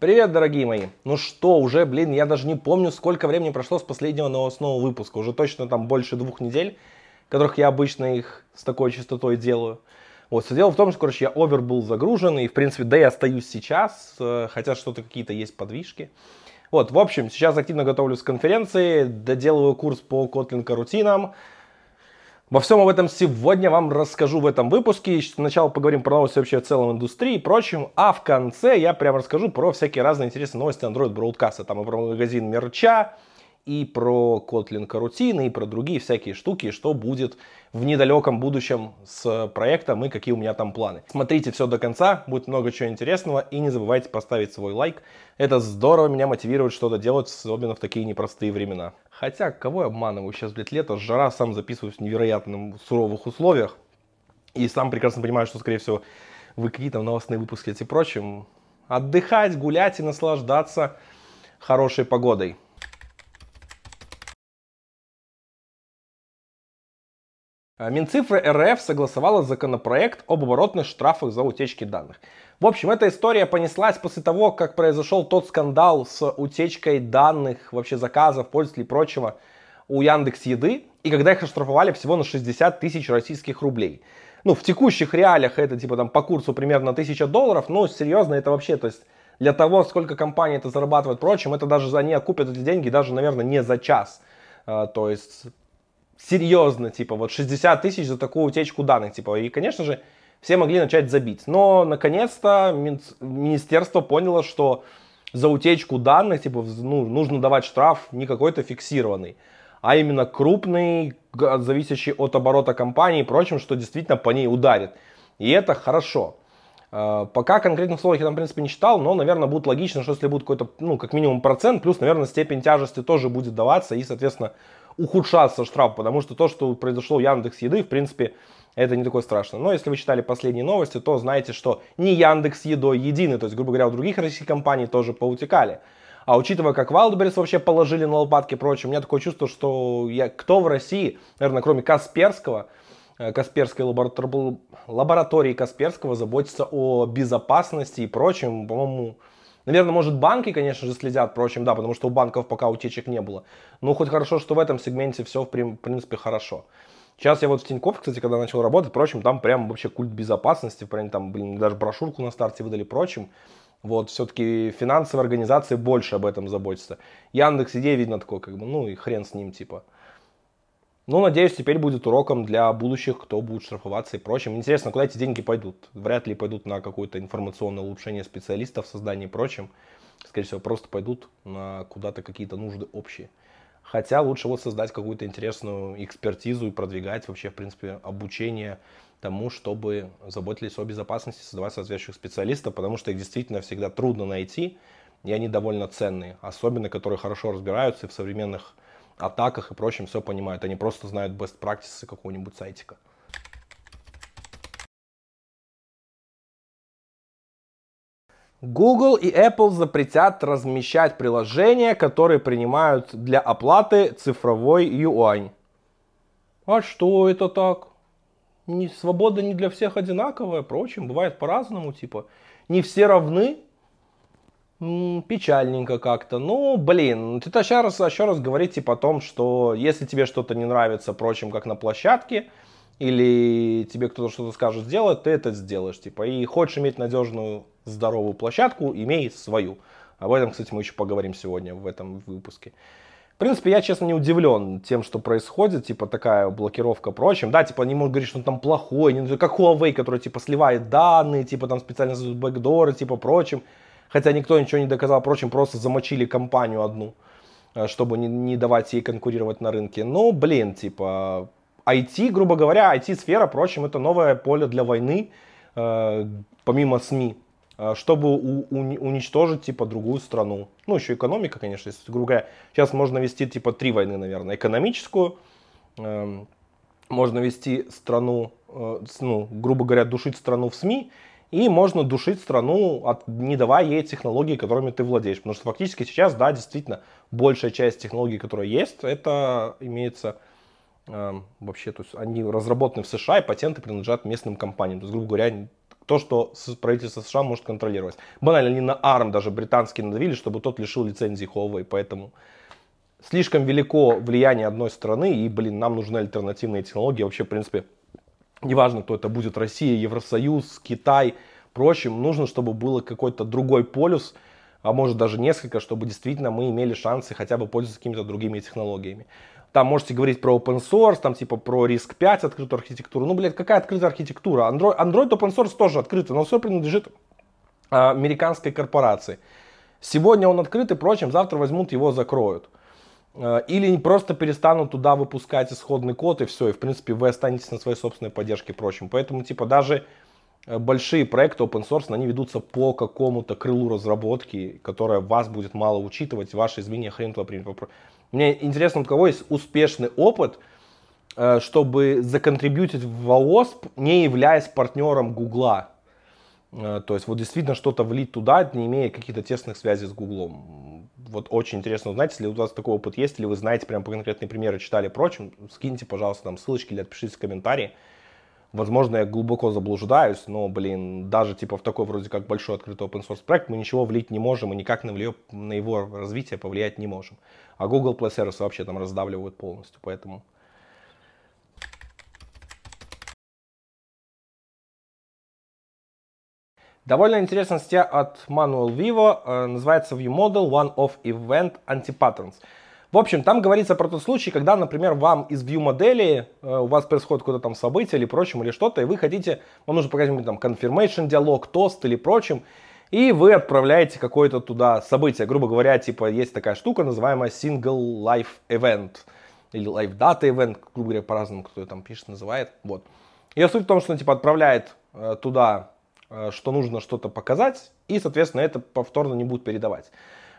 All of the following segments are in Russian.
Привет, дорогие мои! Ну что, уже, блин, я даже не помню, сколько времени прошло с последнего новостного выпуска. Уже точно там больше двух недель, которых я обычно их с такой частотой делаю. Вот, все дело в том, что, короче, я овер был загружен, и, в принципе, да, я остаюсь сейчас, э, хотя что-то какие-то есть подвижки. Вот, в общем, сейчас активно готовлюсь к конференции, доделываю курс по Kotlin карутинам, во всем об этом сегодня вам расскажу в этом выпуске. Сначала поговорим про новости вообще в целом индустрии и прочем, а в конце я прям расскажу про всякие разные интересные новости Android Broadcast. Там и про магазин мерча, и про Kotlin карутины, и про другие всякие штуки, что будет в недалеком будущем с проектом и какие у меня там планы. Смотрите все до конца, будет много чего интересного, и не забывайте поставить свой лайк. Это здорово меня мотивирует что-то делать, особенно в такие непростые времена. Хотя, кого я обманываю, сейчас, блядь, лето, жара, сам записываюсь в невероятно суровых условиях, и сам прекрасно понимаю, что, скорее всего, вы какие-то новостные выпуски и прочим. Отдыхать, гулять и наслаждаться хорошей погодой. Минцифры РФ согласовала законопроект об оборотных штрафах за утечки данных. В общем, эта история понеслась после того, как произошел тот скандал с утечкой данных, вообще заказов, пользователей и прочего у Яндекс Еды, и когда их оштрафовали всего на 60 тысяч российских рублей. Ну, в текущих реалиях это типа там по курсу примерно 1000 долларов, но серьезно это вообще, то есть для того, сколько компания это зарабатывает, прочим, это даже они окупят эти деньги даже, наверное, не за час. А, то есть серьезно, типа, вот 60 тысяч за такую утечку данных, типа, и, конечно же, все могли начать забить. Но, наконец-то, министерство поняло, что за утечку данных, типа, ну, нужно давать штраф не какой-то фиксированный, а именно крупный, зависящий от оборота компании и прочим, что действительно по ней ударит. И это хорошо. А, пока конкретных слов я там, в принципе, не читал, но, наверное, будет логично, что если будет какой-то, ну, как минимум процент, плюс, наверное, степень тяжести тоже будет даваться, и, соответственно, ухудшаться штраф, потому что то, что произошло в Яндекс Еды, в принципе, это не такое страшно. Но если вы читали последние новости, то знаете, что не Яндекс Едой единый, то есть, грубо говоря, у других российских компаний тоже поутекали. А учитывая, как Wildberries вообще положили на лопатки и прочее, у меня такое чувство, что я, кто в России, наверное, кроме Касперского, э, Касперской лаборатор... лаборатории Касперского заботится о безопасности и прочем, по-моему, Наверное, может банки, конечно же, следят, впрочем, да, потому что у банков пока утечек не было. Но хоть хорошо, что в этом сегменте все, в принципе, хорошо. Сейчас я вот в Тинькофф, кстати, когда начал работать, впрочем, там прям вообще культ безопасности, прям там, блин, даже брошюрку на старте выдали, прочим. Вот, все-таки финансовые организации больше об этом заботятся. Яндекс идея видно такой, как бы, ну и хрен с ним, типа. Ну, надеюсь, теперь будет уроком для будущих, кто будет штрафоваться и прочим. Интересно, куда эти деньги пойдут? Вряд ли пойдут на какое-то информационное улучшение специалистов, создание и прочим. Скорее всего, просто пойдут на куда-то какие-то нужды общие. Хотя лучше вот создать какую-то интересную экспертизу и продвигать вообще, в принципе, обучение тому, чтобы заботились о безопасности, создавать соответствующих специалистов, потому что их действительно всегда трудно найти, и они довольно ценные, особенно которые хорошо разбираются в современных атаках и прочем все понимают. Они просто знают best practices какого-нибудь сайтика. Google и Apple запретят размещать приложения, которые принимают для оплаты цифровой юань. А что это так? Не, свобода не для всех одинаковая, впрочем, бывает по-разному, типа. Не все равны, печальненько как-то. Ну, блин, это еще раз, еще раз говорить типа о том, что если тебе что-то не нравится, впрочем, как на площадке, или тебе кто-то что-то скажет сделать, ты это сделаешь. Типа, и хочешь иметь надежную, здоровую площадку, имей свою. Об этом, кстати, мы еще поговорим сегодня в этом выпуске. В принципе, я, честно, не удивлен тем, что происходит, типа, такая блокировка прочим. Да, типа, они могут говорить, что он там плохой, не, как Huawei, который, типа, сливает данные, типа, там специально создают бэкдоры, типа, прочим хотя никто ничего не доказал, впрочем, просто замочили компанию одну, э, чтобы не, не давать ей конкурировать на рынке. Ну, блин, типа, IT, грубо говоря, IT-сфера, впрочем, это новое поле для войны, э, помимо СМИ, э, чтобы у, у, уничтожить, типа, другую страну. Ну, еще экономика, конечно, если, грубо говоря, сейчас можно вести, типа, три войны, наверное. Экономическую, э, можно вести страну, э, ну, грубо говоря, душить страну в СМИ, и можно душить страну, от, не давая ей технологий, которыми ты владеешь. Потому что фактически сейчас, да, действительно, большая часть технологий, которые есть, это имеется э, вообще, то есть они разработаны в США, и патенты принадлежат местным компаниям. То есть, грубо говоря, то, что правительство США может контролировать. Банально, они на ARM даже британский надавили, чтобы тот лишил лицензии Huawei, поэтому слишком велико влияние одной страны, и, блин, нам нужны альтернативные технологии. Вообще, в принципе, неважно, кто это будет, Россия, Евросоюз, Китай, прочим, нужно, чтобы был какой-то другой полюс, а может даже несколько, чтобы действительно мы имели шансы хотя бы пользоваться какими-то другими технологиями. Там можете говорить про open source, там типа про риск 5 открытую архитектуру. Ну, блядь, какая открытая архитектура? Android, Android open source тоже открытый, но все принадлежит а, американской корпорации. Сегодня он открыт и прочим, завтра возьмут его закроют. А, или просто перестанут туда выпускать исходный код и все, и в принципе вы останетесь на своей собственной поддержке и прочим. Поэтому типа даже э, большие проекты open source, они ведутся по какому-то крылу разработки, которое вас будет мало учитывать, ваши изменения хрен туда примет. Мне интересно, у кого есть успешный опыт, э, чтобы законтрибьютить в ООСП, не являясь партнером Гугла. Э, то есть вот действительно что-то влить туда, не имея каких-то тесных связей с Гуглом. Вот очень интересно узнать, если у вас такой опыт есть, или вы знаете прям по конкретные примеры, читали прочим, скиньте, пожалуйста, там ссылочки или отпишите комментарии. Возможно, я глубоко заблуждаюсь, но, блин, даже типа в такой вроде как большой открытый open source проект мы ничего влить не можем и никак на, влие, на его развитие повлиять не можем. А Google Play Service вообще там раздавливают полностью, поэтому... Довольно интересная статья от Manuel Vivo, э, называется View Model One of Event Anti-Patterns. В общем, там говорится про тот случай, когда, например, вам из view модели, э, у вас происходит какое-то там событие или прочим, или что-то, и вы хотите, вам нужно показать там confirmation диалог, тост или прочим, и вы отправляете какое-то туда событие. Грубо говоря, типа есть такая штука, называемая single life event, или live data event, грубо говоря, по-разному, кто там пишет, называет. Вот. Ее суть в том, что он типа отправляет э, туда, что нужно что-то показать, и, соответственно, это повторно не будет передавать.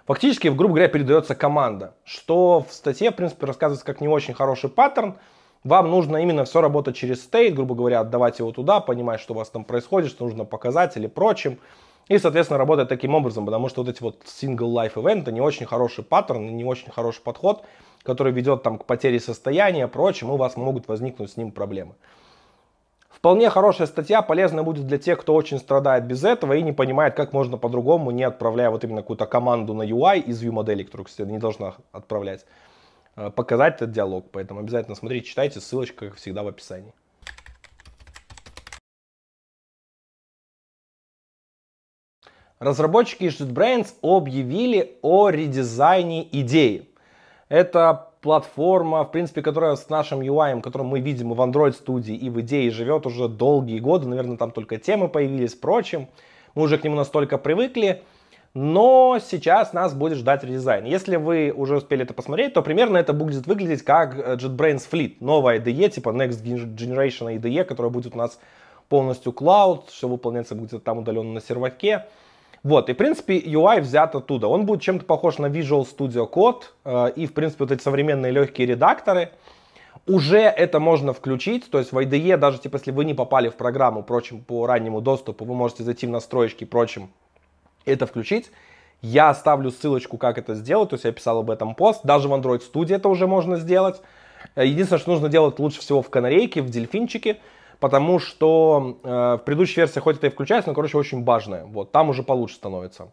Фактически, грубо говоря, передается команда, что в статье, в принципе, рассказывается как не очень хороший паттерн. Вам нужно именно все работать через стейт, грубо говоря, отдавать его туда, понимать, что у вас там происходит, что нужно показать или прочим. И, соответственно, работать таким образом, потому что вот эти вот single life event не очень хороший паттерн, не очень хороший подход, который ведет там к потере состояния, прочим, и у вас могут возникнуть с ним проблемы. Вполне хорошая статья, полезная будет для тех, кто очень страдает без этого и не понимает, как можно по-другому, не отправляя вот именно какую-то команду на UI из view модели, которую, кстати, не должна отправлять, э, показать этот диалог. Поэтому обязательно смотрите, читайте, ссылочка, как всегда, в описании. Разработчики JetBrains объявили о редизайне идеи. Это платформа, в принципе, которая с нашим UI, который мы видим и в Android студии, и в идее живет уже долгие годы. Наверное, там только темы появились, прочим. Мы уже к нему настолько привыкли. Но сейчас нас будет ждать редизайн. Если вы уже успели это посмотреть, то примерно это будет выглядеть как JetBrains Fleet. Новая IDE, типа Next Generation IDE, которая будет у нас полностью cloud, все выполняться будет там удаленно на серваке. Вот, и в принципе UI взят оттуда. Он будет чем-то похож на Visual Studio Code э, и в принципе вот эти современные легкие редакторы. Уже это можно включить, то есть в IDE, даже типа если вы не попали в программу, прочим, по раннему доступу, вы можете зайти в настройки, прочим, это включить. Я оставлю ссылочку, как это сделать, то есть я писал об этом пост. Даже в Android Studio это уже можно сделать. Э, единственное, что нужно делать лучше всего в канарейке, в дельфинчике потому что э, в предыдущей версии хоть это и включается, но, короче, очень важное. Вот, там уже получше становится.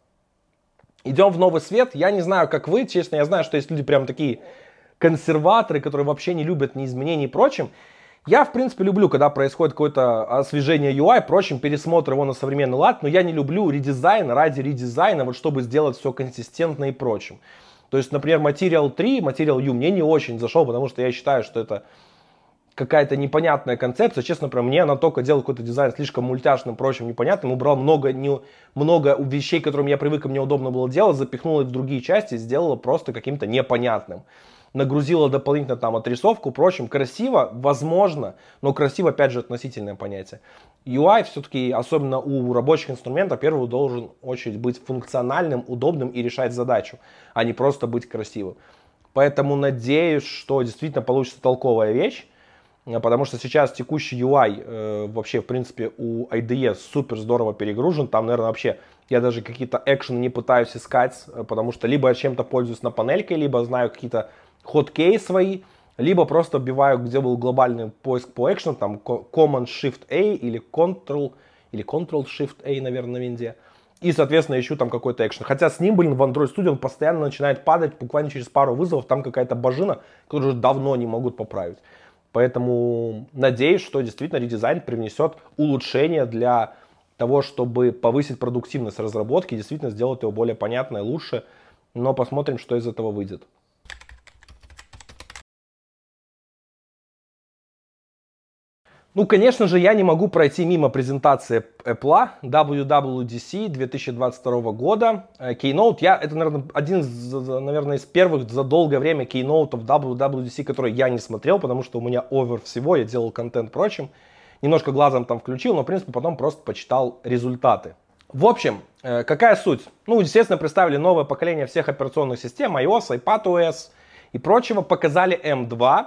Идем в новый свет. Я не знаю, как вы, честно, я знаю, что есть люди прям такие консерваторы, которые вообще не любят ни изменений и прочим. Я, в принципе, люблю, когда происходит какое-то освежение UI, прочим, пересмотр его на современный лад, но я не люблю редизайн ради редизайна, вот чтобы сделать все консистентно и прочим. То есть, например, Material 3, Material U мне не очень зашел, потому что я считаю, что это какая-то непонятная концепция. Честно, про мне она только делала какой-то дизайн слишком мультяшным, прочим, непонятным. Убрал много, не, много вещей, которым я привык и мне удобно было делать, запихнул их в другие части, сделала просто каким-то непонятным. Нагрузила дополнительно там отрисовку, прочим. Красиво, возможно, но красиво, опять же, относительное понятие. UI все-таки, особенно у рабочих инструментов, первый должен очередь быть функциональным, удобным и решать задачу, а не просто быть красивым. Поэтому надеюсь, что действительно получится толковая вещь. Э, потому что сейчас текущий UI э, вообще, в принципе, у IDE супер здорово перегружен. Там, наверное, вообще я даже какие-то экшены не пытаюсь искать, э, потому что либо я чем-то пользуюсь на панельке, либо знаю какие-то хоткей свои, либо просто вбиваю, где был глобальный поиск по экшену, там Command Shift A или Ctrl или Ctrl-Shift-A, наверное, на винде. И, соответственно, ищу там какой-то экшен. Хотя с ним, блин, в Android Studio он постоянно начинает падать, буквально через пару вызовов, там какая-то божина, которую уже давно не могут поправить. Поэтому надеюсь, что действительно редизайн привнесет улучшение для того, чтобы повысить продуктивность разработки, действительно сделать его более понятной, лучше. Но посмотрим, что из этого выйдет. Ну, конечно же, я не могу пройти мимо презентации Apple WWDC 2022 года. Э, Keynote, я, это, наверное, один из, наверное, из первых за долгое время кейноутов WWDC, который я не смотрел, потому что у меня овер всего, я делал контент прочим. Немножко глазом там включил, но, в принципе, потом просто почитал результаты. В общем, э, какая суть? Ну, естественно, представили новое поколение всех операционных систем, iOS, iPadOS и прочего, показали M2, в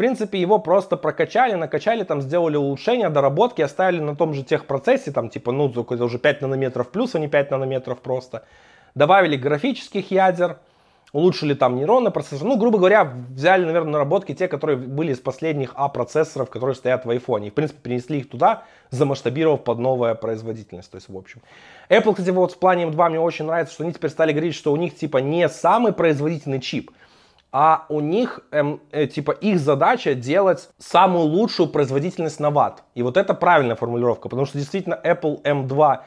принципе, его просто прокачали, накачали, там сделали улучшения, доработки, оставили на том же техпроцессе, там типа, ну, это уже 5 нанометров плюс, а не 5 нанометров просто. Добавили графических ядер, улучшили там нейронный процессор. Ну, грубо говоря, взяли, наверное, наработки те, которые были из последних А-процессоров, которые стоят в iPhone. И, в принципе, перенесли их туда, замасштабировав под новая производительность. То есть, в общем. Apple, кстати, вот в плане M2 мне очень нравится, что они теперь стали говорить, что у них, типа, не самый производительный чип, а у них, эм, э, типа, их задача делать самую лучшую производительность на ватт. И вот это правильная формулировка, потому что действительно Apple M2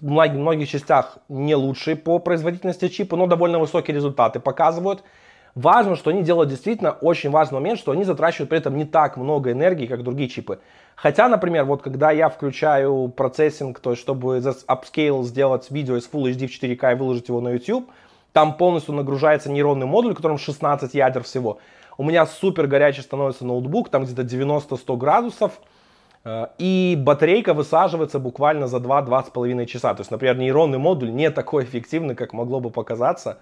в многих, многих частях не лучшие по производительности чипа, но довольно высокие результаты показывают. Важно, что они делают действительно очень важный момент, что они затрачивают при этом не так много энергии, как другие чипы. Хотя, например, вот когда я включаю процессинг, то есть чтобы за upscale сделать видео из Full HD в 4K и выложить его на YouTube, там полностью нагружается нейронный модуль, в котором 16 ядер всего. У меня супер горячий становится ноутбук, там где-то 90-100 градусов. Э, и батарейка высаживается буквально за 2-2,5 часа. То есть, например, нейронный модуль не такой эффективный, как могло бы показаться.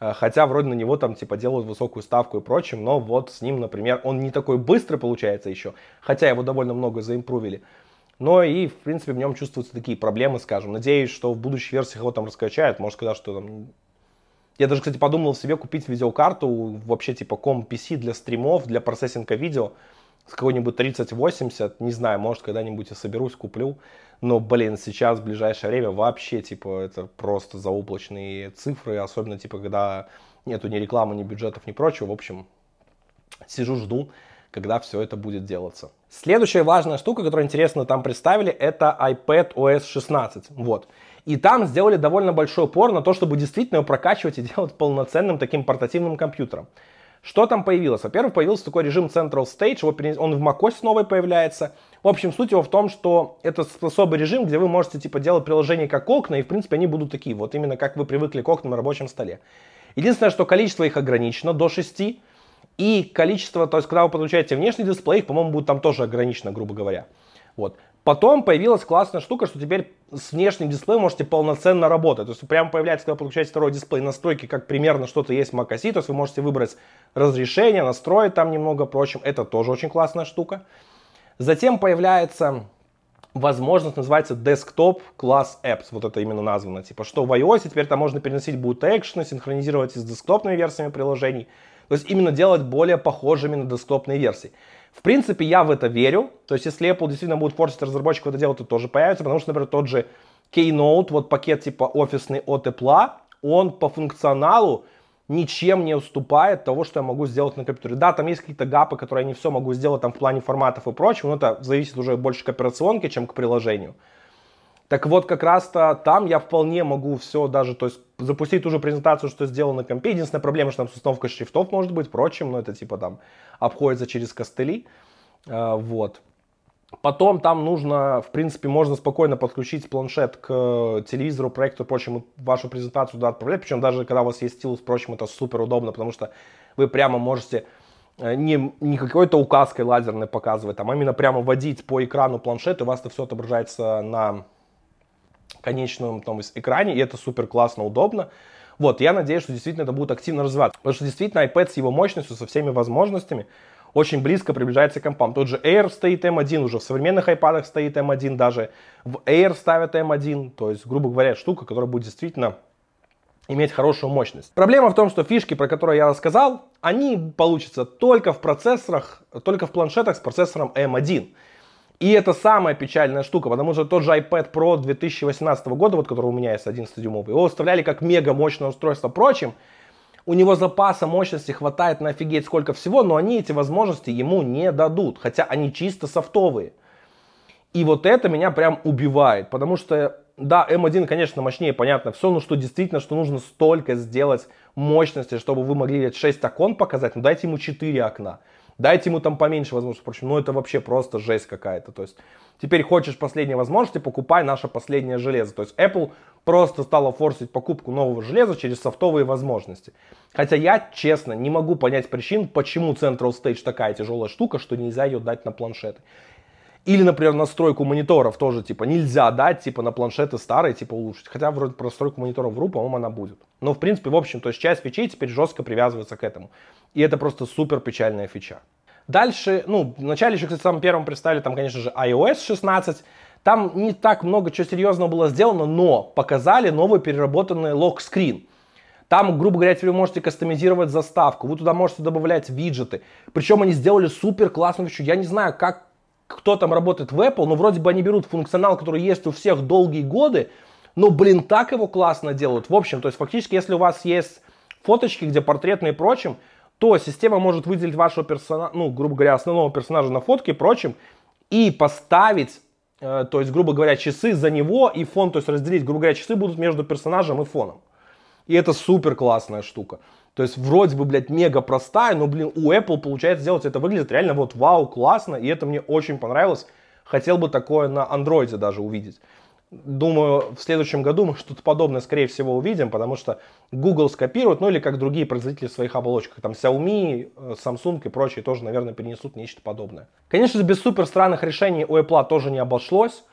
Э, хотя вроде на него там типа делают высокую ставку и прочим, но вот с ним, например, он не такой быстрый получается еще, хотя его довольно много заимпровили. Но и, в принципе, в нем чувствуются такие проблемы, скажем. Надеюсь, что в будущих версиях его там раскачают. Может сказать, что там я даже, кстати, подумал себе купить видеокарту, вообще типа ком PC для стримов, для процессинга видео с какой-нибудь 3080, не знаю, может когда-нибудь я соберусь, куплю. Но, блин, сейчас, в ближайшее время, вообще, типа, это просто заоблачные цифры, особенно, типа, когда нету ни рекламы, ни бюджетов, ни прочего. В общем, сижу, жду, когда все это будет делаться. Следующая важная штука, которую интересно там представили, это iPad OS 16. Вот. И там сделали довольно большой упор на то, чтобы действительно его прокачивать и делать полноценным таким портативным компьютером. Что там появилось? Во-первых, появился такой режим Central Stage, он в macOS новый появляется. В общем, суть его в том, что это особый режим, где вы можете типа делать приложения как окна, и в принципе они будут такие, вот именно как вы привыкли к окнам на рабочем столе. Единственное, что количество их ограничено до 6, и количество, то есть когда вы подключаете внешний дисплей, их, по-моему, будет там тоже ограничено, грубо говоря. Вот. Потом появилась классная штука, что теперь с внешним дисплеем можете полноценно работать. То есть прямо появляется, когда подключаете второй дисплей, настройки, как примерно что-то есть в Mac OS. То есть вы можете выбрать разрешение, настроить там немного прочим. Это тоже очень классная штука. Затем появляется возможность, называется Desktop Class Apps. Вот это именно названо. Типа, что в iOS теперь там можно переносить будут экшены, синхронизировать с десктопными версиями приложений. То есть именно делать более похожими на десктопные версии. В принципе, я в это верю. То есть, если Apple действительно будет форсить разработчиков это делать, то тоже появится. Потому что, например, тот же Keynote, вот пакет типа офисный от Apple, он по функционалу ничем не уступает того, что я могу сделать на компьютере. Да, там есть какие-то гапы, которые я не все могу сделать там в плане форматов и прочего, но это зависит уже больше к операционке, чем к приложению. Так вот, как раз-то там я вполне могу все даже, то есть запустить ту же презентацию, что сделано на компе. Единственная проблема, что там с установкой шрифтов может быть, впрочем, но это типа там обходится через костыли. А, вот. Потом там нужно, в принципе, можно спокойно подключить планшет к телевизору, проектору, прочим, вашу презентацию туда отправлять. Причем даже когда у вас есть стилус, впрочем, это супер удобно, потому что вы прямо можете э, не, не какой-то указкой лазерной показывать, там, а именно прямо водить по экрану планшет, и у вас это все отображается на конечном там, экране, и это супер классно, удобно. Вот, я надеюсь, что действительно это будет активно развиваться. Потому что действительно iPad с его мощностью, со всеми возможностями, очень близко приближается к компам. Тот же Air стоит M1, уже в современных iPad стоит M1, даже в Air ставят M1. То есть, грубо говоря, штука, которая будет действительно иметь хорошую мощность. Проблема в том, что фишки, про которые я рассказал, они получатся только в процессорах, только в планшетах с процессором M1. И это самая печальная штука, потому что тот же iPad Pro 2018 года, вот который у меня есть 11-дюймовый, его выставляли как мега мощное устройство. Впрочем, у него запаса мощности хватает на офигеть сколько всего, но они эти возможности ему не дадут, хотя они чисто софтовые. И вот это меня прям убивает, потому что, да, M1, конечно, мощнее, понятно, все, но что действительно, что нужно столько сделать мощности, чтобы вы могли 6 окон показать, ну дайте ему 4 окна. Дайте ему там поменьше возможностей, впрочем, ну это вообще просто жесть какая-то. То есть теперь хочешь последние возможности, покупай наше последнее железо. То есть Apple просто стала форсить покупку нового железа через софтовые возможности. Хотя я, честно, не могу понять причин, почему Central Stage такая тяжелая штука, что нельзя ее дать на планшеты. Или, например, настройку мониторов тоже, типа, нельзя дать, типа, на планшеты старые, типа, улучшить. Хотя, вроде, про настройку мониторов вру, по-моему, она будет. Но, в принципе, в общем, то есть часть фичей теперь жестко привязывается к этому. И это просто супер печальная фича. Дальше, ну, вначале еще, кстати, самым первым представили, там, конечно же, iOS 16. Там не так много чего серьезного было сделано, но показали новый переработанный лог-скрин. Там, грубо говоря, теперь вы можете кастомизировать заставку, вы туда можете добавлять виджеты. Причем они сделали супер классную вещь. Я не знаю, как кто там работает в Apple, но вроде бы они берут функционал, который есть у всех долгие годы, но, блин, так его классно делают. В общем, то есть фактически, если у вас есть фоточки, где портретные и прочим, то система может выделить вашего персонажа, ну, грубо говоря, основного персонажа на фотке и прочим, и поставить, э, то есть, грубо говоря, часы за него и фон, то есть разделить, грубо говоря, часы будут между персонажем и фоном. И это супер классная штука. То есть вроде бы, блядь, мега простая, но, блин, у Apple получается сделать это выглядит реально вот вау, классно, и это мне очень понравилось. Хотел бы такое на андроиде даже увидеть. Думаю, в следующем году мы что-то подобное, скорее всего, увидим, потому что Google скопирует, ну или как другие производители своих оболочек, там Xiaomi, э, Samsung и прочие тоже, наверное, перенесут нечто подобное. Конечно же, без супер странных решений у Apple тоже не обошлось.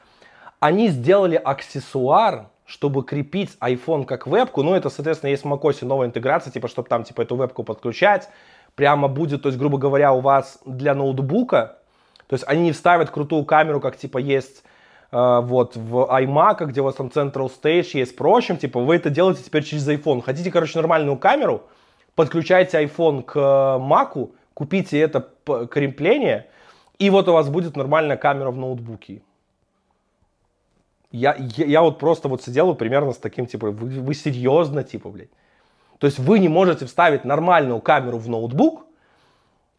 Они сделали аксессуар, чтобы крепить iPhone как вебку, ну это, соответственно, есть в macOS новая интеграция, типа, чтобы там, типа, эту вебку подключать, прямо будет, то есть, грубо говоря, у вас для ноутбука, то есть они не вставят крутую камеру, как, типа, есть э, вот в iMac, где у вас там Central Stage есть, прочим, типа, вы это делаете теперь через iPhone. Хотите, короче, нормальную камеру, подключайте iPhone к Mac, купите это крепление, и вот у вас будет нормальная камера в ноутбуке. Я, я, я вот просто вот сидел примерно с таким, типа, вы, вы серьезно, типа, блядь. То есть вы не можете вставить нормальную камеру в ноутбук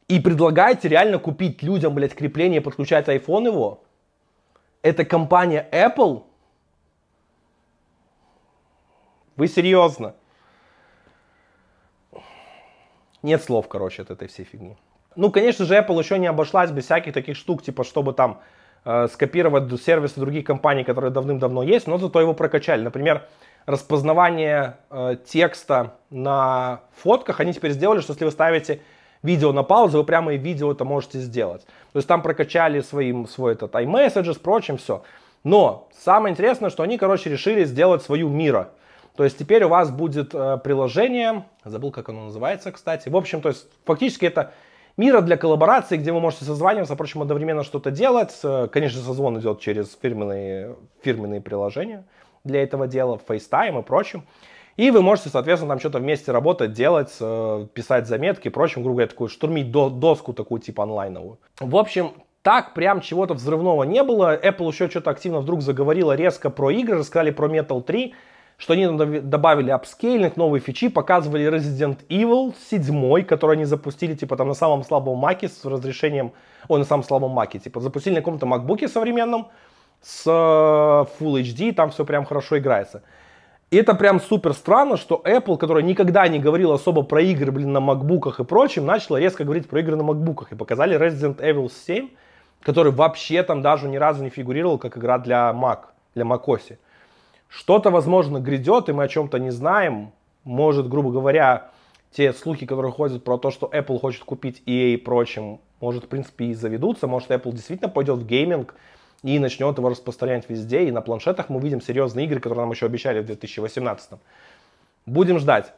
и предлагаете реально купить людям, блядь, крепление, подключать iPhone его. Это компания Apple? Вы серьезно? Нет слов, короче, от этой всей фигни. Ну, конечно же, Apple еще не обошлась без всяких таких штук, типа, чтобы там скопировать сервисы других компаний, которые давным-давно есть, но зато его прокачали. Например, распознавание э, текста на фотках они теперь сделали, что если вы ставите видео на паузу, вы прямо и видео это можете сделать. То есть там прокачали своим, свой этот iMessage, прочим, все. Но самое интересное, что они, короче, решили сделать свою мира. То есть теперь у вас будет э, приложение, забыл, как оно называется, кстати. В общем, то есть фактически это мира для коллаборации, где вы можете созваниваться, впрочем, одновременно что-то делать. Конечно, созвон идет через фирменные, фирменные приложения для этого дела, FaceTime и прочим. И вы можете, соответственно, там что-то вместе работать, делать, э, писать заметки и прочим, грубо говоря, такую, штурмить до, доску такую типа онлайновую. В общем, так прям чего-то взрывного не было. Apple еще что-то активно вдруг заговорила резко про игры, рассказали про Metal 3 что они добавили апскейлинг, новые фичи, показывали Resident Evil 7, который они запустили, типа, там на самом слабом маке с разрешением, ой, на самом слабом маке, типа, запустили на каком-то макбуке современном с э, Full HD, там все прям хорошо играется. И это прям супер странно, что Apple, которая никогда не говорила особо про игры, блин, на макбуках и прочем, начала резко говорить про игры на макбуках. И показали Resident Evil 7, который вообще там даже ни разу не фигурировал как игра для Mac, для macOS. Что-то, возможно, грядет, и мы о чем-то не знаем. Может, грубо говоря, те слухи, которые ходят про то, что Apple хочет купить EA и прочим, может, в принципе, и заведутся. Может, Apple действительно пойдет в гейминг и начнет его распространять везде. И на планшетах мы увидим серьезные игры, которые нам еще обещали в 2018. Будем ждать.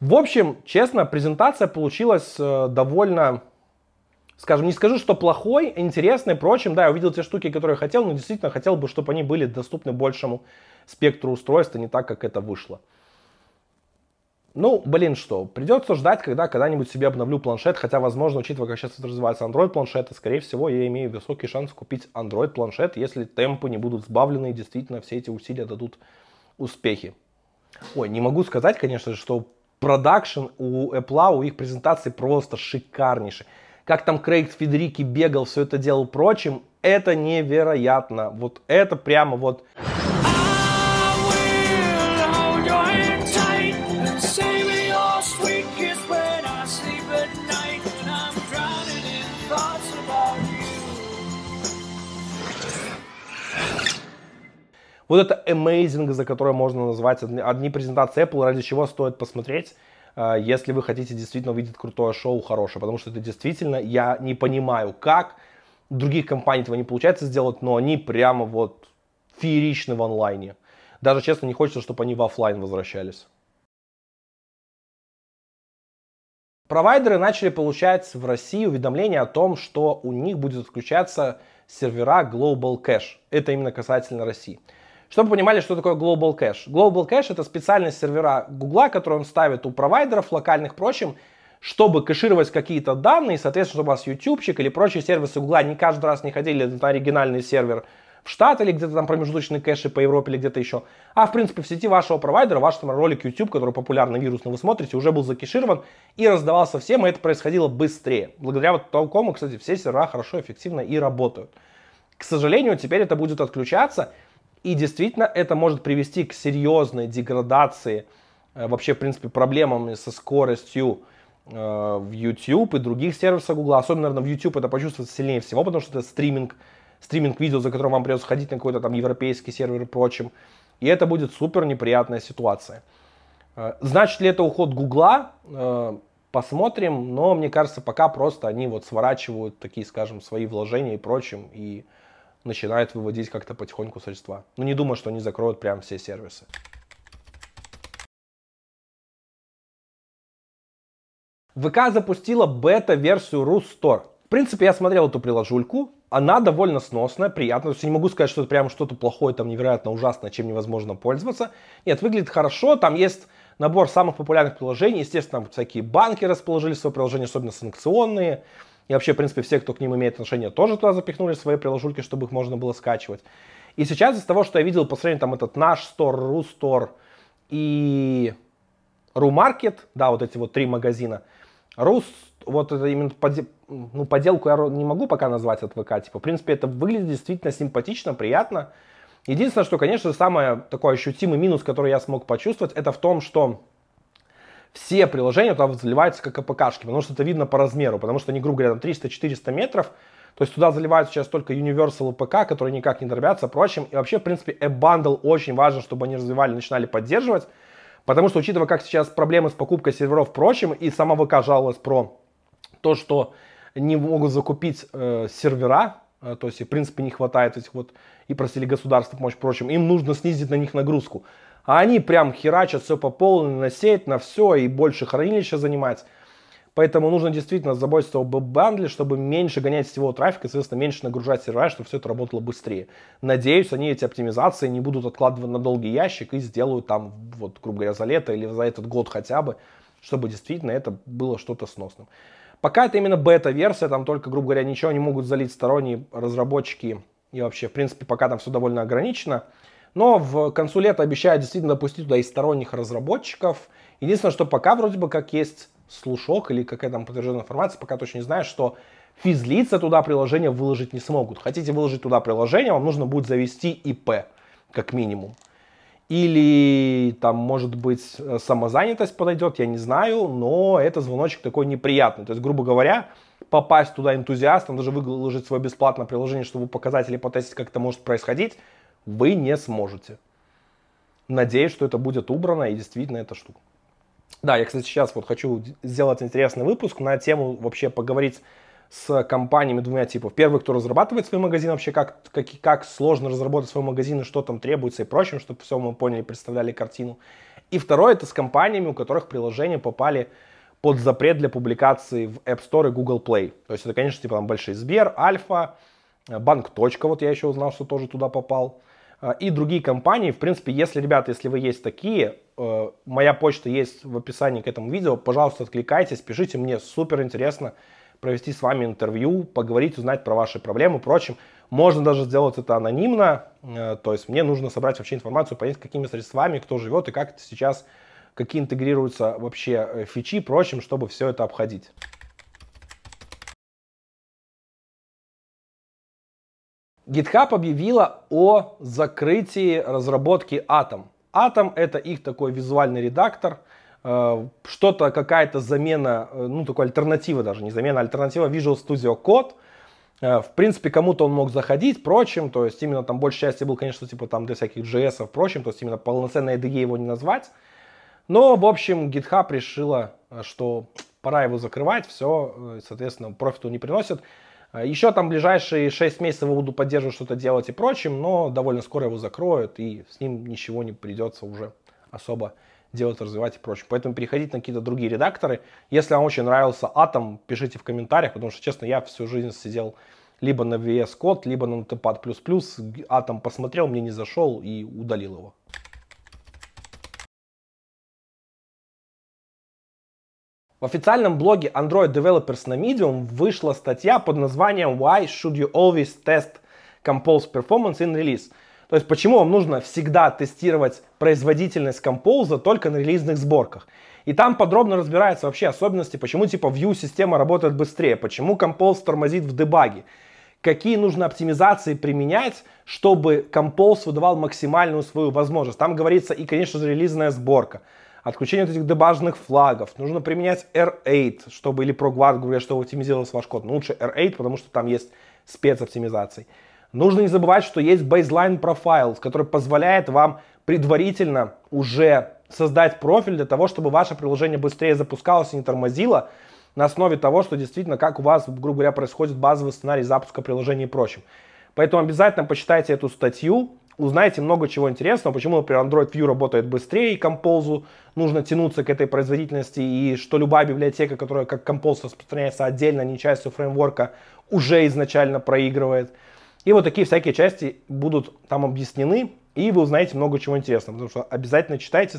В общем, честно, презентация получилась э, довольно, скажем, не скажу, что плохой, интересной, прочим. Да, я увидел те штуки, которые хотел, но действительно хотел бы, чтобы они были доступны большему спектру устройства, не так, как это вышло. Ну, блин, что, придется ждать, когда когда-нибудь себе обновлю планшет, хотя, возможно, учитывая, как сейчас развивается Android планшеты, скорее всего, я имею высокий шанс купить Android планшет, если темпы не будут сбавлены и действительно все эти усилия дадут успехи. Ой, не могу сказать, конечно что продакшн у Apple, у их презентации просто шикарнейший. Как там Крейг Федерики бегал, все это делал прочим, это невероятно. Вот это прямо вот... Вот это amazing, за которое можно назвать одни презентации Apple, ради чего стоит посмотреть, э, если вы хотите действительно увидеть крутое шоу, хорошее. Потому что это действительно, я не понимаю, как других компаний этого не получается сделать, но они прямо вот фееричны в онлайне. Даже, честно, не хочется, чтобы они в офлайн возвращались. Провайдеры начали получать в России уведомления о том, что у них будет отключаться сервера Global Cache. Это именно касательно России. Чтобы вы понимали, что такое Global Cache. Global Cache это специальные сервера Google, которые он ставит у провайдеров локальных, прочим, чтобы кэшировать какие-то данные, соответственно, чтобы у вас ютубчик или прочие сервисы Google не каждый раз не ходили на оригинальный сервер в Штат или где-то там промежуточные кэши по Европе или где-то еще. А в принципе в сети вашего провайдера ваш там, ролик YouTube, который популярный вирусный вы смотрите, уже был закеширован и раздавался всем, и это происходило быстрее. Благодаря вот такому, кстати, все сервера хорошо, эффективно и работают. К сожалению, теперь это будет отключаться, и действительно, это может привести к серьезной деградации, э, вообще, в принципе, проблемам со скоростью э, в YouTube и других сервисах Google. Особенно, наверное, в YouTube это почувствуется сильнее всего, потому что это стриминг, стриминг видео, за которым вам придется ходить на какой-то там европейский сервер и прочим. И это будет супер неприятная ситуация. Э, значит ли это уход Гугла? Посмотрим, но мне кажется, пока просто они вот сворачивают такие, скажем, свои вложения и прочим, и начинает выводить как-то потихоньку средства. Но не думаю, что они закроют прям все сервисы. ВК запустила бета-версию Рустор. В принципе, я смотрел эту приложульку. Она довольно сносная, приятная. То есть я не могу сказать, что это прям что-то плохое, там невероятно ужасное, чем невозможно пользоваться. Нет, выглядит хорошо. Там есть набор самых популярных приложений. Естественно, там всякие банки расположили свои приложения, особенно санкционные. И вообще, в принципе, все, кто к ним имеет отношение, тоже туда запихнули свои приложульки, чтобы их можно было скачивать. И сейчас из того, что я видел по сравнению там этот наш стор, Рустор и Румаркет, да, вот эти вот три магазина, Рус, вот это именно под, ну, поделку я не могу пока назвать от ВК, типа, в принципе, это выглядит действительно симпатично, приятно. Единственное, что, конечно, самое такой ощутимый минус, который я смог почувствовать, это в том, что все приложения туда заливаются как APK шки, потому что это видно по размеру, потому что они, грубо говоря, там 300-400 метров, то есть туда заливаются сейчас только Universal APK, которые никак не дробятся, прочим. И вообще, в принципе, App Bundle очень важно, чтобы они развивали, начинали поддерживать, потому что, учитывая, как сейчас проблемы с покупкой серверов, прочим, и сама ВК жаловалась про то, что не могут закупить э, сервера, э, то есть, в принципе, не хватает этих вот, и просили государство помочь, прочим, им нужно снизить на них нагрузку. А они прям херачат все по полной, на сеть, на все, и больше хранилища занимать. Поэтому нужно действительно заботиться об бандле, чтобы меньше гонять сетевого трафика, соответственно, меньше нагружать сервера, чтобы все это работало быстрее. Надеюсь, они эти оптимизации не будут откладывать на долгий ящик и сделают там, вот, грубо говоря, за лето или за этот год хотя бы, чтобы действительно это было что-то сносным. Пока это именно бета-версия, там только, грубо говоря, ничего не могут залить сторонние разработчики. И вообще, в принципе, пока там все довольно ограничено. Но в концу лета обещают действительно допустить туда и сторонних разработчиков. Единственное, что пока вроде бы как есть слушок или какая-то там подтвержденная информация, пока точно не знаю, что физлица туда приложение выложить не смогут. Хотите выложить туда приложение, вам нужно будет завести ИП, как минимум. Или там, может быть, самозанятость подойдет, я не знаю, но это звоночек такой неприятный. То есть, грубо говоря, попасть туда энтузиастом, даже выложить свое бесплатное приложение, чтобы показать или потестить, как это может происходить, вы не сможете. Надеюсь, что это будет убрано и действительно эта штука. Да, я, кстати, сейчас вот хочу сделать интересный выпуск на тему вообще поговорить с компаниями двумя типов. Первый, кто разрабатывает свой магазин, вообще как, как, как сложно разработать свой магазин и что там требуется и прочим, чтобы все мы поняли, представляли картину. И второй, это с компаниями, у которых приложения попали под запрет для публикации в App Store и Google Play. То есть это, конечно, типа там большой Сбер, Альфа, Банк. Вот я еще узнал, что тоже туда попал. Э, и другие компании. В принципе, если, ребята, если вы есть такие, э, моя почта есть в описании к этому видео, пожалуйста, откликайтесь, пишите, мне супер интересно провести с вами интервью, поговорить, узнать про ваши проблемы. Впрочем, можно даже сделать это анонимно, то есть мне нужно собрать вообще информацию, понять, какими средствами, кто живет и как сейчас, какие интегрируются вообще фичи и прочим, чтобы все это обходить. GitHub объявила о закрытии разработки Atom. Atom это их такой визуальный редактор, э, что-то, какая-то замена, э, ну такой альтернатива даже, не замена, а альтернатива Visual Studio Code. Э, в принципе, кому-то он мог заходить, прочим, то есть именно там большей части был, конечно, типа там для всяких JS, прочим, то есть именно полноценной IDE его не назвать. Но, в общем, GitHub решила, что пора его закрывать, все, соответственно, профиту не приносит. А Еще там ближайшие 6 месяцев его буду поддерживать, что-то делать и прочим, но довольно скоро его закроют, и с ним ничего не придется уже особо делать, развивать и прочим. Поэтому переходите на какие-то другие редакторы. Если вам очень нравился Atom, пишите в комментариях, потому что, честно, я всю жизнь сидел либо на VS Code, либо на Notepad++. Atom посмотрел, мне не зашел и удалил его. В официальном блоге Android Developers на Medium вышла статья под названием Why should you always test Compose performance in release? То есть почему вам нужно всегда тестировать производительность Compose только на релизных сборках? И там подробно разбираются вообще особенности, почему типа View система работает быстрее, почему Compose тормозит в дебаге, какие нужно оптимизации применять, чтобы Compose выдавал максимальную свою возможность. Там говорится и, конечно же, релизная сборка отключение вот этих дебажных флагов. Нужно применять R8, чтобы, или ProGuard говорят, чтобы оптимизировался ваш код. Но лучше R8, потому что там есть спецоптимизации. Нужно не забывать, что есть baseline profile, который позволяет вам предварительно уже создать профиль для того, чтобы ваше приложение быстрее запускалось и не тормозило на основе того, что действительно, как у вас, грубо говоря, происходит базовый сценарий запуска приложения и прочим. Поэтому обязательно почитайте эту статью, узнаете много чего интересного, почему, например, Android View работает быстрее Compose, нужно тянуться к этой производительности, и что любая библиотека, которая как Compose распространяется отдельно, не частью фреймворка, уже изначально проигрывает. И вот такие всякие части будут там объяснены, и вы узнаете много чего интересного, потому что обязательно читайте,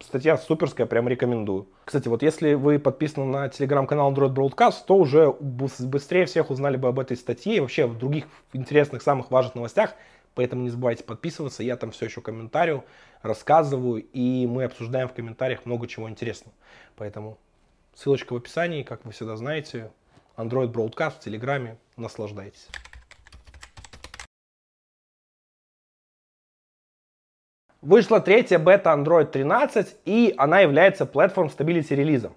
статья суперская, прям рекомендую. Кстати, вот если вы подписаны на телеграм-канал Android Broadcast, то уже быстрее всех узнали бы об этой статье и вообще в других интересных, самых важных новостях, Поэтому не забывайте подписываться. Я там все еще комментарию, рассказываю, и мы обсуждаем в комментариях много чего интересного. Поэтому ссылочка в описании, как вы всегда знаете. Android Broadcast в Телеграме. Наслаждайтесь. Вышла третья бета Android 13, и она является Platform Stability релизом.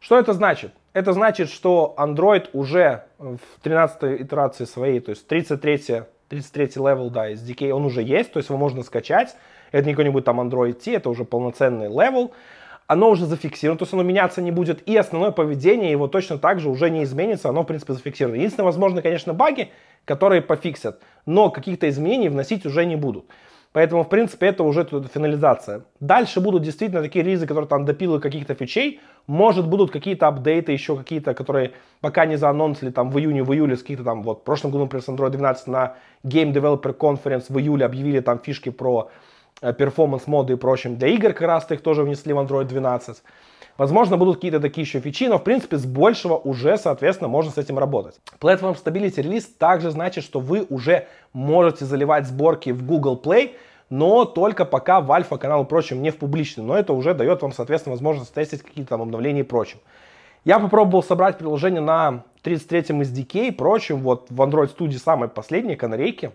Что это значит? Это значит, что Android уже в 13 итерации своей, то есть 33 33 level, да, SDK, он уже есть, то есть его можно скачать. Это не какой-нибудь там Android T, это уже полноценный level. Оно уже зафиксировано, то есть оно меняться не будет. И основное поведение его точно так же уже не изменится, оно, в принципе, зафиксировано. Единственное, возможно, конечно, баги, которые пофиксят, но каких-то изменений вносить уже не будут. Поэтому, в принципе, это уже финализация. Дальше будут действительно такие релизы, которые там допилывают каких-то фичей. Может, будут какие-то апдейты еще какие-то, которые пока не заанонсили там в июне, в июле, с каких-то там, вот, в прошлом году, например, с Android 12 на Game Developer Conference в июле объявили там фишки про перформанс моды и прочим. Для игр как раз их тоже внесли в Android 12. Возможно, будут какие-то такие еще фичи, но в принципе с большего уже, соответственно, можно с этим работать. Platform Stability Release также значит, что вы уже можете заливать сборки в Google Play, но только пока в альфа-канал прочим, не в публичный. Но это уже дает вам, соответственно, возможность тестить какие-то там обновления и прочим. Я попробовал собрать приложение на 33-м SDK и причем. Вот в Android Studio самой последней канарейки.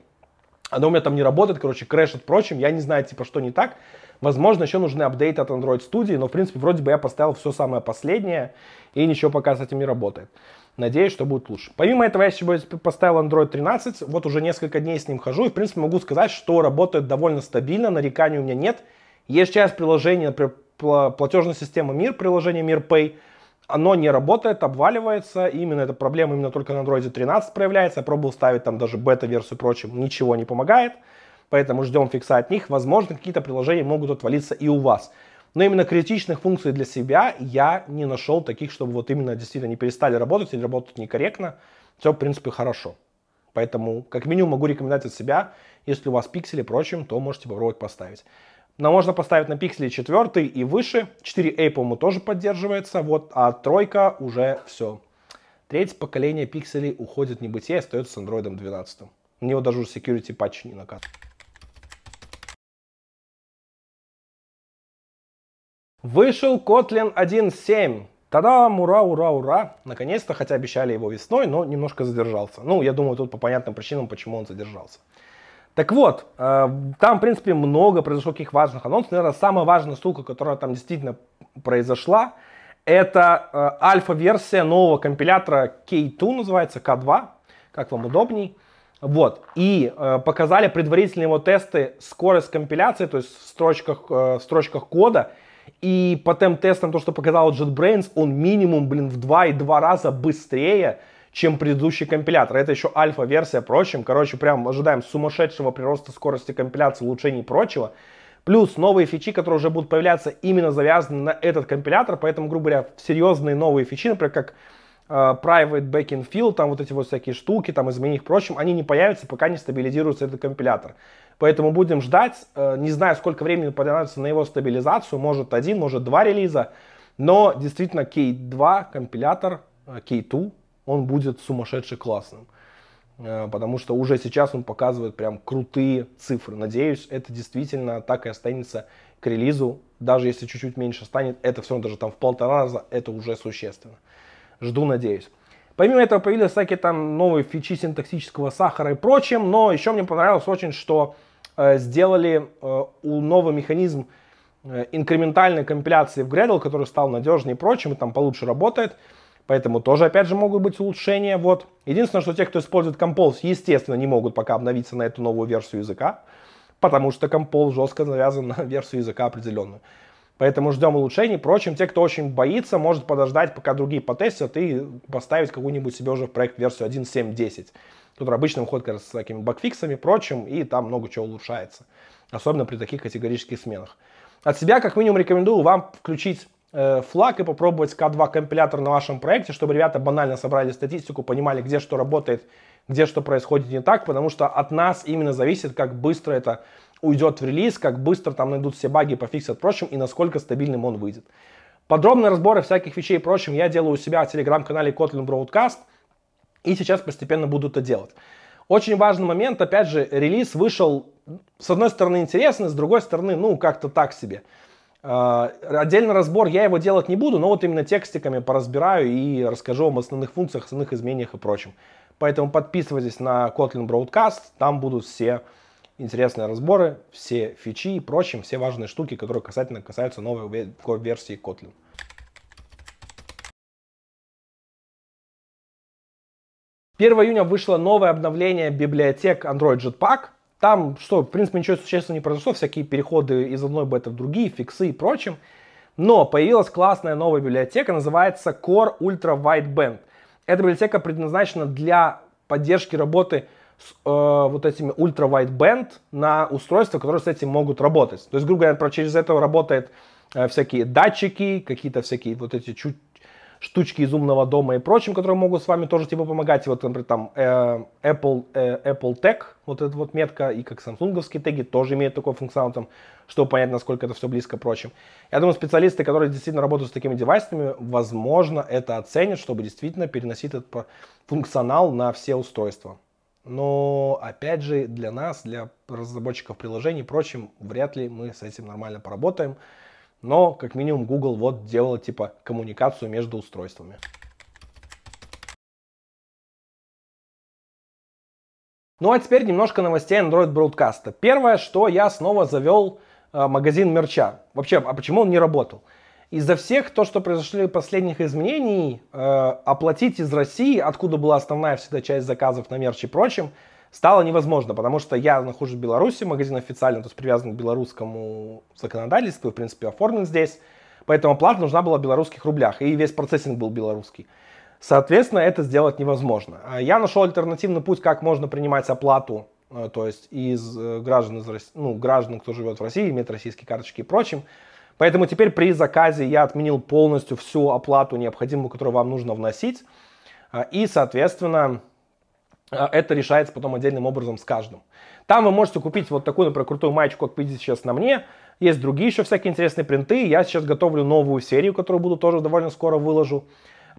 Оно у меня там не работает, короче, крэшит причем. Я не знаю, типа, что не так. Возможно, еще нужны апдейты от Android Studio, но, в принципе, вроде бы я поставил все самое последнее, и ничего пока с этим не работает. Надеюсь, что будет лучше. Помимо этого, я еще поставил Android 13, вот уже несколько дней с ним хожу, и, в принципе, могу сказать, что работает довольно стабильно, нареканий у меня нет. Есть часть приложения, например, платежная система Мир, приложение Мир Pay, оно не работает, обваливается. Именно эта проблема именно только на Android 13 проявляется. Я пробовал ставить там даже бета-версию прочим, ничего не помогает. Поэтому ждем фикса от них. Возможно, какие-то приложения могут отвалиться и у вас. Но именно критичных функций для себя я не нашел таких, чтобы вот именно действительно не перестали работать или работать некорректно. Все, в принципе, хорошо. Поэтому, как минимум, могу рекомендовать от себя. Если у вас пиксели, прочим, то можете попробовать поставить. Но можно поставить на пиксели 4 и выше. 4A, по-моему, тоже поддерживается. Вот, а тройка уже все. Третье поколение пикселей уходит в небытие и остается с Android 12. На него даже security патч не накатывает. Вышел Kotlin 1.7. Та-дам, ура, ура, ура. Наконец-то, хотя обещали его весной, но немножко задержался. Ну, я думаю, тут по понятным причинам, почему он задержался. Так вот, э, там, в принципе, много произошло каких важных анонсов. Наверное, самая важная штука, которая там действительно произошла, это э, альфа-версия нового компилятора K2, называется K2, как вам удобней. Вот. И э, показали предварительные его тесты скорость компиляции, то есть в строчках, э, в строчках кода. И по тем тестам, то, что показал JetBrains, он минимум, блин, в 2,2 раза быстрее, чем предыдущий компилятор. Это еще альфа-версия, прочим. Короче, прям ожидаем сумасшедшего прироста скорости компиляции, улучшений и прочего. Плюс новые фичи, которые уже будут появляться, именно завязаны на этот компилятор. Поэтому, грубо говоря, серьезные новые фичи, например, как uh, Private Backend Field, там вот эти вот всякие штуки, там изменить прочим, они не появятся, пока не стабилизируется этот компилятор. Поэтому будем ждать. Э, не знаю, сколько времени понадобится на его стабилизацию. Может один, может два релиза. Но действительно K2 компилятор, э, K2, он будет сумасшедше классным. Э, потому что уже сейчас он показывает прям крутые цифры. Надеюсь, это действительно так и останется к релизу. Даже если чуть-чуть меньше станет, это все равно даже там в полтора раза, это уже существенно. Жду, надеюсь. Помимо этого появились всякие там новые фичи синтаксического сахара и прочим, но еще мне понравилось очень, что Э, сделали э, у новый механизм э, инкрементальной компиляции в Gradle, который стал надежнее и прочим, и там получше работает. Поэтому тоже, опять же, могут быть улучшения. Вот. Единственное, что те, кто использует Compose, естественно, не могут пока обновиться на эту новую версию языка, потому что Compose жестко завязан на версию языка определенную. Поэтому ждем улучшений. Впрочем, те, кто очень боится, может подождать, пока другие потестят и поставить какую-нибудь себе уже в проект версию 1.7.10 который обычно выходит как раз с такими багфиксами и прочим, и там много чего улучшается. Особенно при таких категорических сменах. От себя, как минимум, рекомендую вам включить э, флаг и попробовать K2 компилятор на вашем проекте, чтобы ребята банально собрали статистику, понимали, где что работает, где что происходит не так, потому что от нас именно зависит, как быстро это уйдет в релиз, как быстро там найдут все баги, пофиксят прочим, и насколько стабильным он выйдет. Подробные разборы всяких вещей и прочим я делаю у себя в телеграм-канале Kotlin Broadcast – и сейчас постепенно буду это делать. Очень важный момент, опять же, релиз вышел, с одной стороны, интересный, с другой стороны, ну, как-то так себе. Uh, отдельный разбор я его делать не буду, но вот именно текстиками поразбираю и расскажу вам основных функциях, основных изменениях и прочем. Поэтому подписывайтесь на Kotlin Broadcast, там будут все интересные разборы, все фичи и прочим, все важные штуки, которые касательно касаются новой версии Kotlin. 1 июня вышло новое обновление библиотек Android Jetpack. Там, что, в принципе, ничего существенного не произошло, всякие переходы из одной беты в другие, фиксы и прочим. Но появилась классная новая библиотека, называется Core Ultra Wideband. Эта библиотека предназначена для поддержки работы с э, вот этими Ultra Wideband на устройства, которые с этим могут работать. То есть, грубо говоря, через это работают э, всякие датчики, какие-то всякие вот эти чуть штучки из умного дома и прочим, которые могут с вами тоже типа помогать. Вот, например, там э, Apple, э, Apple Tag, вот эта вот метка, и как самсунговские теги тоже имеют такой функционал, там, чтобы понять, насколько это все близко прочим. Я думаю, специалисты, которые действительно работают с такими девайсами, возможно, это оценят, чтобы действительно переносить этот функционал на все устройства. Но, опять же, для нас, для разработчиков приложений и прочим, вряд ли мы с этим нормально поработаем. Но, как минимум, Google вот делал типа коммуникацию между устройствами. Ну а теперь немножко новостей Android Broadcast. Первое, что я снова завел э, магазин мерча. Вообще, а почему он не работал? Из-за всех то, что произошли последних изменений, э, оплатить из России, откуда была основная всегда часть заказов на мерч и прочим, стало невозможно, потому что я нахожусь в Беларуси, магазин официально, то есть привязан к белорусскому законодательству, в принципе, оформлен здесь, поэтому оплата нужна была в белорусских рублях, и весь процессинг был белорусский. Соответственно, это сделать невозможно. А я нашел альтернативный путь, как можно принимать оплату, э, то есть из э, граждан, из, ну, граждан, кто живет в России, имеет российские карточки и прочим. Поэтому теперь при заказе я отменил полностью всю оплату необходимую, которую вам нужно вносить. А, и, соответственно, это решается потом отдельным образом с каждым. Там вы можете купить вот такую, например, крутую маечку, как видите сейчас на мне. Есть другие еще всякие интересные принты. Я сейчас готовлю новую серию, которую буду тоже довольно скоро выложу.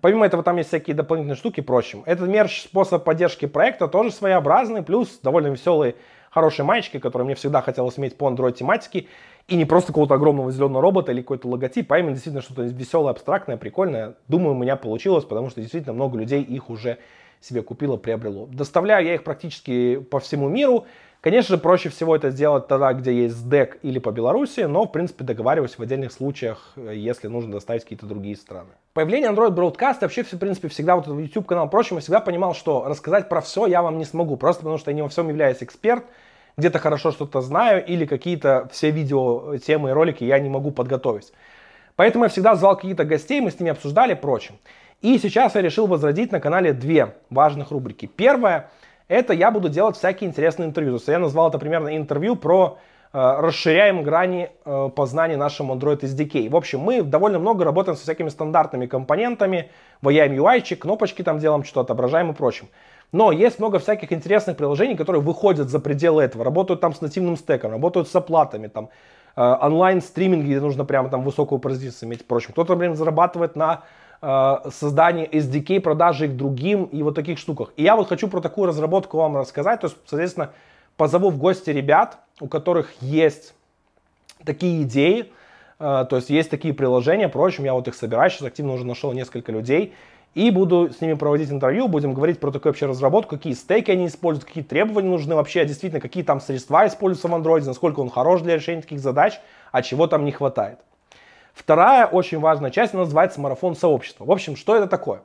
Помимо этого, там есть всякие дополнительные штуки, прочим. Этот мерч способ поддержки проекта тоже своеобразный, плюс довольно веселые, хорошие маечки, которые мне всегда хотелось иметь по Android тематике. И не просто какого-то огромного зеленого робота или какой-то логотип, а именно действительно что-то веселое, абстрактное, прикольное. Думаю, у меня получилось, потому что действительно много людей их уже себе купило, приобрело. Доставляю я их практически по всему миру. Конечно же, проще всего это сделать тогда, где есть SDEC или по Беларуси, но, в принципе, договариваюсь в отдельных случаях, э, если нужно доставить какие-то другие страны. Появление Android Broadcast, вообще, в принципе, всегда вот этот YouTube канал, прочим, я всегда понимал, что рассказать про все я вам не смогу, просто потому что я не во всем являюсь эксперт, где-то хорошо что-то знаю, или какие-то все видео, темы и ролики я не могу подготовить. Поэтому я всегда звал какие-то гостей, мы с ними обсуждали, прочим. И сейчас я решил возродить на канале две важных рубрики. Первая – это я буду делать всякие интересные интервью. То есть я назвал это примерно интервью про э, расширяем грани э, познания нашему Android SDK. В общем, мы довольно много работаем со всякими стандартными компонентами, ваяем UI, кнопочки там делаем, что отображаем и прочим. Но есть много всяких интересных приложений, которые выходят за пределы этого, работают там с нативным стеком, работают с оплатами, там э, онлайн-стриминги, где нужно прямо там высокую производительность иметь и прочим. Кто-то, например, зарабатывает на создание SDK, продажи их другим и вот таких штуках. И я вот хочу про такую разработку вам рассказать. То есть, соответственно, позову в гости ребят, у которых есть такие идеи, э, то есть есть такие приложения, впрочем, я вот их собираю, сейчас активно уже нашел несколько людей, и буду с ними проводить интервью, будем говорить про такую вообще разработку, какие стейки они используют, какие требования нужны вообще, действительно, какие там средства используются в Android, насколько он хорош для решения таких задач, а чего там не хватает. Вторая очень важная часть называется марафон сообщества. В общем, что это такое?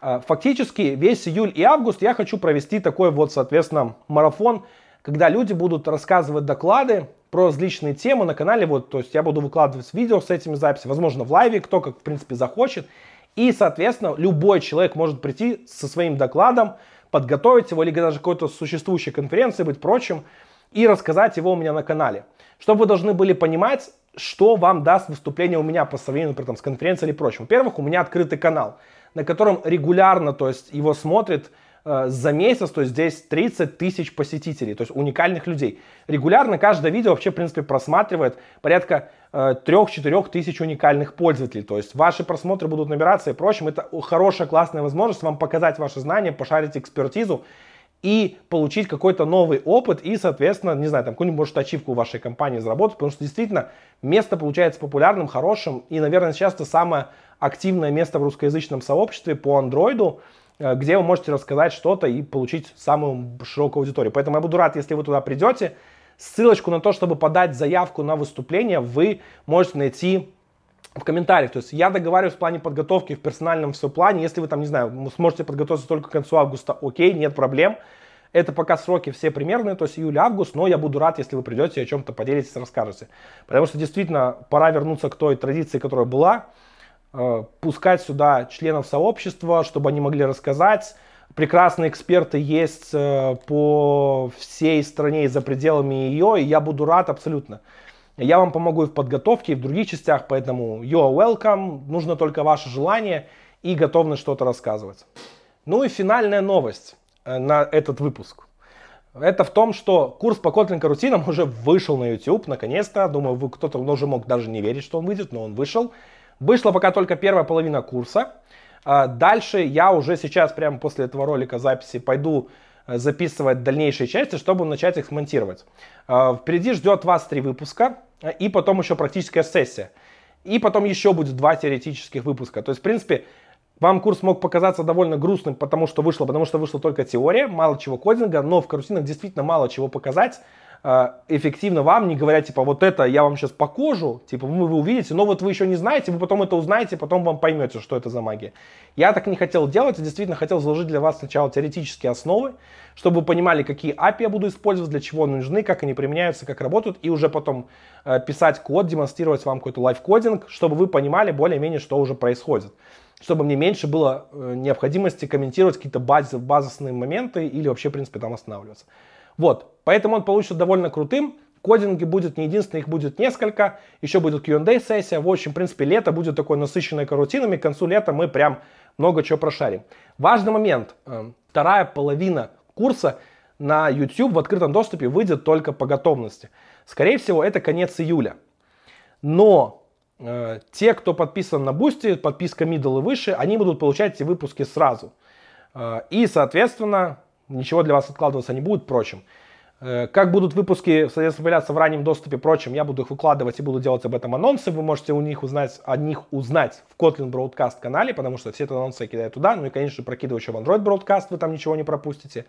А, фактически весь июль и август я хочу провести такой вот, соответственно, марафон, когда люди будут рассказывать доклады про различные темы на канале. Вот, то есть я буду выкладывать видео с этими записями, возможно, в лайве, кто как, в принципе, захочет. И, соответственно, любой человек может прийти со своим докладом, подготовить его, или даже какой-то существующей конференции, быть прочим, и рассказать его у меня на канале. Чтобы вы должны были понимать, что вам даст выступление у меня по сравнению, например, там, с конференцией или прочим. Во-первых, у меня открытый канал, на котором регулярно, то есть его смотрит э, за месяц, то есть здесь 30 тысяч посетителей, то есть уникальных людей. Регулярно каждое видео вообще, в принципе, просматривает порядка э, 3-4 тысяч уникальных пользователей. То есть ваши просмотры будут набираться и прочим. Это хорошая, классная возможность вам показать ваши знания, пошарить экспертизу и получить какой-то новый опыт и, соответственно, не знаю, там какую-нибудь, может, ачивку в вашей компании заработать, потому что действительно место получается популярным, хорошим и, наверное, сейчас это самое активное место в русскоязычном сообществе по андроиду, э, где вы можете рассказать что-то и получить самую широкую аудиторию. Поэтому я буду рад, если вы туда придете. Ссылочку на то, чтобы подать заявку на выступление, вы можете найти в комментариях. То есть я договариваюсь в плане подготовки, в персональном все плане. Если вы там, не знаю, сможете подготовиться только к концу августа, окей, нет проблем. Это пока сроки все примерные, то есть июль-август, но я буду рад, если вы придете и о чем-то поделитесь, расскажете. Потому что действительно пора вернуться к той традиции, которая была, э, пускать сюда членов сообщества, чтобы они могли рассказать. Прекрасные эксперты есть э, по всей стране и за пределами ее, и я буду рад абсолютно. Я вам помогу и в подготовке, и в других частях, поэтому you are welcome. Нужно только ваше желание и готовность что-то рассказывать. Ну и финальная новость э, на этот выпуск. Это в том, что курс по Kotlin карутинам уже вышел на YouTube, наконец-то. Думаю, вы кто-то уже мог даже не верить, что он выйдет, но он вышел. Вышла пока только первая половина курса. А дальше я уже сейчас, прямо после этого ролика записи, пойду записывать дальнейшие части, чтобы начать их смонтировать. Э, впереди ждет вас три выпуска э, и потом еще практическая сессия. И потом еще будет два теоретических выпуска. То есть, в принципе, вам курс мог показаться довольно грустным, потому что вышло, потому что вышла только теория, мало чего кодинга, но в карусинах действительно мало чего показать. Э, эффективно вам, не говоря, типа, вот это я вам сейчас покажу, типа, вы, вы увидите, но вот вы еще не знаете, вы потом это узнаете, потом вам поймете, что это за магия. Я так не хотел делать, я действительно хотел заложить для вас сначала теоретические основы, чтобы вы понимали, какие API я буду использовать, для чего они нужны, как они применяются, как работают, и уже потом э, писать код, демонстрировать вам какой-то лайфкодинг, чтобы вы понимали более-менее, что уже происходит. Чтобы мне меньше было э, необходимости комментировать какие-то баз, базисные моменты или вообще, в принципе, там останавливаться. Вот, поэтому он получится довольно крутым. Кодинги будет не единственный, их будет несколько. Еще будет Q&A сессия. В общем, в принципе, лето будет такое насыщенное карутинами. К концу лета мы прям много чего прошарим. Важный момент. Э, вторая половина курса на YouTube в открытом доступе выйдет только по готовности. Скорее всего, это конец июля. Но э, те, кто подписан на Boosty, подписка middle и выше, они будут получать эти выпуски сразу. Э, и, соответственно, ничего для вас откладываться не будет, прочим. Э, как будут выпуски, соответственно, появляться в раннем доступе, прочим, я буду их выкладывать и буду делать об этом анонсы. Вы можете у них узнать, о них узнать в Kotlin Broadcast канале, потому что все эти анонсы я кидаю туда. Ну и, конечно, прокидываю еще в Android Broadcast, вы там ничего не пропустите.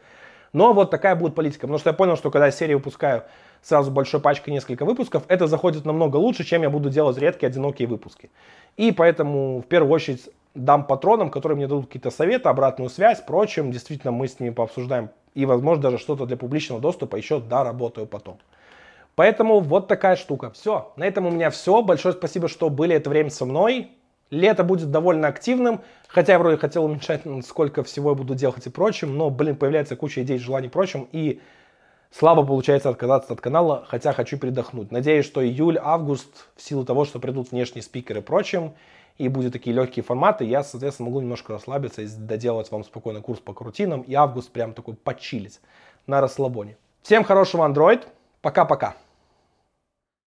Но вот такая будет политика. Потому что я понял, что когда я серию выпускаю сразу большой пачкой несколько выпусков, это заходит намного лучше, чем я буду делать редкие одинокие выпуски. И поэтому в первую очередь дам патронам, которые мне дадут какие-то советы, обратную связь, прочим. Действительно, мы с ними пообсуждаем и, возможно, даже что-то для публичного доступа еще доработаю потом. Поэтому вот такая штука. Все, на этом у меня все. Большое спасибо, что были это время со мной. Лето будет довольно активным, хотя я вроде хотел уменьшать, сколько всего я буду делать и прочим, но, блин, появляется куча идей, желаний и прочим, и слабо получается отказаться от канала, хотя хочу передохнуть. Надеюсь, что июль, август, в силу того, что придут внешние спикеры и прочим, и будут такие легкие форматы, я, соответственно, могу немножко расслабиться и доделать вам спокойно курс по крутинам, и август прям такой почилить на расслабоне. Всем хорошего Android, пока-пока.